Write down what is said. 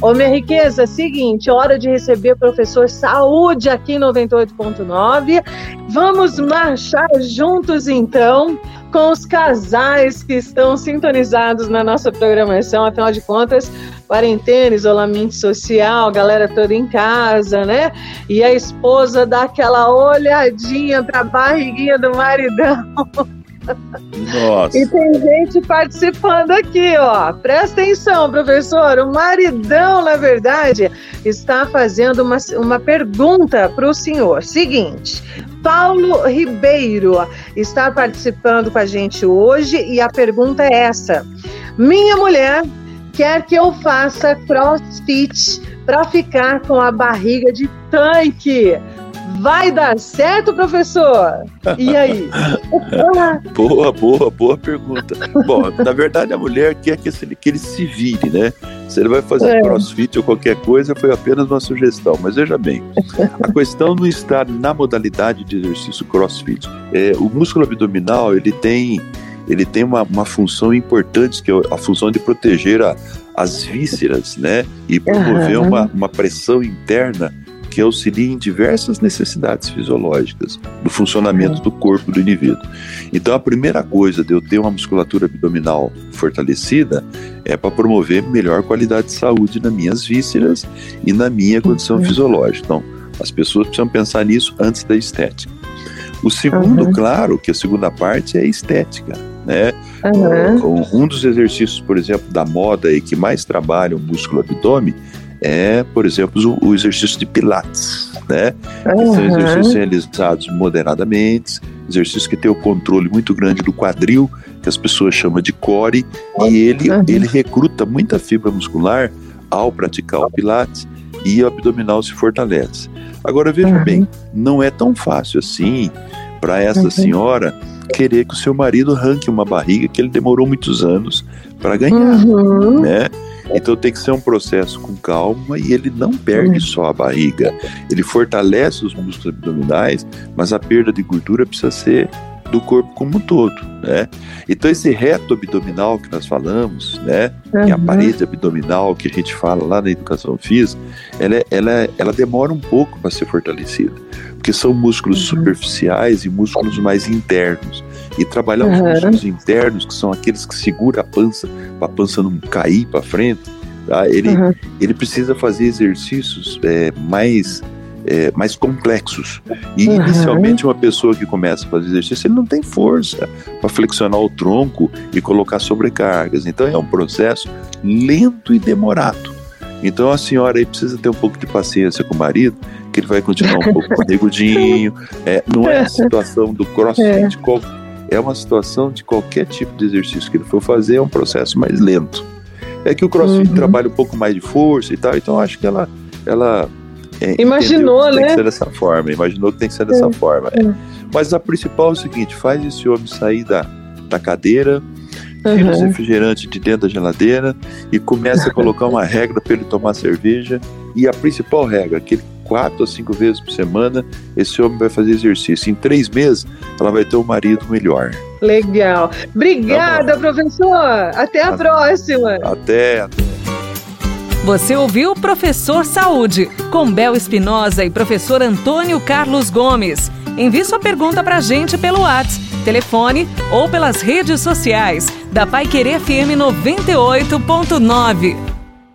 Ô, minha riqueza, seguinte, hora de receber o professor Saúde aqui em 98.9. Vamos marchar juntos, então, com os casais que estão sintonizados na nossa programação. Afinal de contas, quarentena, isolamento social, galera toda em casa, né? E a esposa dá aquela olhadinha para a barriguinha do maridão. Nossa. E tem gente participando aqui, ó. Presta atenção, professor. O maridão, na verdade, está fazendo uma, uma pergunta para o senhor. Seguinte. Paulo Ribeiro está participando com a gente hoje e a pergunta é essa: Minha mulher quer que eu faça crossfit para ficar com a barriga de tanque. Vai dar certo, professor? E aí? boa, boa, boa pergunta. Bom, na verdade, a mulher quer que ele, que ele se vire, né? Se ele vai fazer é. crossfit ou qualquer coisa, foi apenas uma sugestão. Mas veja bem, a questão não está na modalidade de exercício crossfit. É, o músculo abdominal, ele tem, ele tem uma, uma função importante, que é a função de proteger a, as vísceras, né? E promover uhum. uma, uma pressão interna que auxilia em diversas necessidades fisiológicas do funcionamento do corpo do indivíduo. Então, a primeira coisa de eu ter uma musculatura abdominal fortalecida é para promover melhor qualidade de saúde nas minhas vísceras e na minha condição uhum. fisiológica. Então, as pessoas precisam pensar nisso antes da estética. O segundo, uhum. claro, que a segunda parte é a estética. Né? Uhum. Um dos exercícios, por exemplo, da moda e que mais trabalha o músculo abdômen é, por exemplo, o, o exercício de Pilates, né? Uhum. são exercícios realizados moderadamente, exercícios que tem o controle muito grande do quadril, que as pessoas chamam de core, e ele, uhum. ele recruta muita fibra muscular ao praticar o Pilates e o abdominal se fortalece. Agora veja uhum. bem, não é tão fácil assim para essa senhora querer que o seu marido arranque uma barriga que ele demorou muitos anos para ganhar, uhum. né? Então tem que ser um processo com calma e ele não perde só a barriga, ele fortalece os músculos abdominais, mas a perda de gordura precisa ser do corpo como um todo, né? Então esse reto abdominal que nós falamos, né, uhum. que é a parede abdominal que a gente fala lá na educação física, ela, é, ela, é, ela demora um pouco para ser fortalecida, porque são músculos uhum. superficiais e músculos mais internos. E trabalhar uhum. os músculos internos, que são aqueles que seguram a pança, a pança não cair para frente, tá? ele, uhum. ele precisa fazer exercícios é, mais, é, mais complexos. E uhum. inicialmente, uma pessoa que começa a fazer exercício, ele não tem força para flexionar o tronco e colocar sobrecargas. Então, é um processo lento e demorado. Então a senhora aí precisa ter um pouco de paciência com o marido, que ele vai continuar um pouco barrigudinho. É, não é a situação do crossfit, é é uma situação de qualquer tipo de exercício que ele for fazer, é um processo mais lento. É que o crossfit uhum. trabalha um pouco mais de força e tal, então acho que ela. ela é, Imaginou, que né? Tem que ser dessa forma, imaginou que tem que ser dessa é. forma. É. Mas a principal é o seguinte: faz esse homem sair da, da cadeira, tira uhum. os refrigerantes de dentro da geladeira e começa a colocar uma regra para ele tomar cerveja. E a principal regra, que ele quatro a cinco vezes por semana, esse homem vai fazer exercício. Em três meses, ela vai ter um marido melhor. Legal. Obrigada, tá professor. Até a, a próxima. Até, até. Você ouviu Professor Saúde, com Bel Espinosa e professor Antônio Carlos Gomes. Envie sua pergunta para a gente pelo WhatsApp, telefone ou pelas redes sociais da Pai Querer FM 98.9.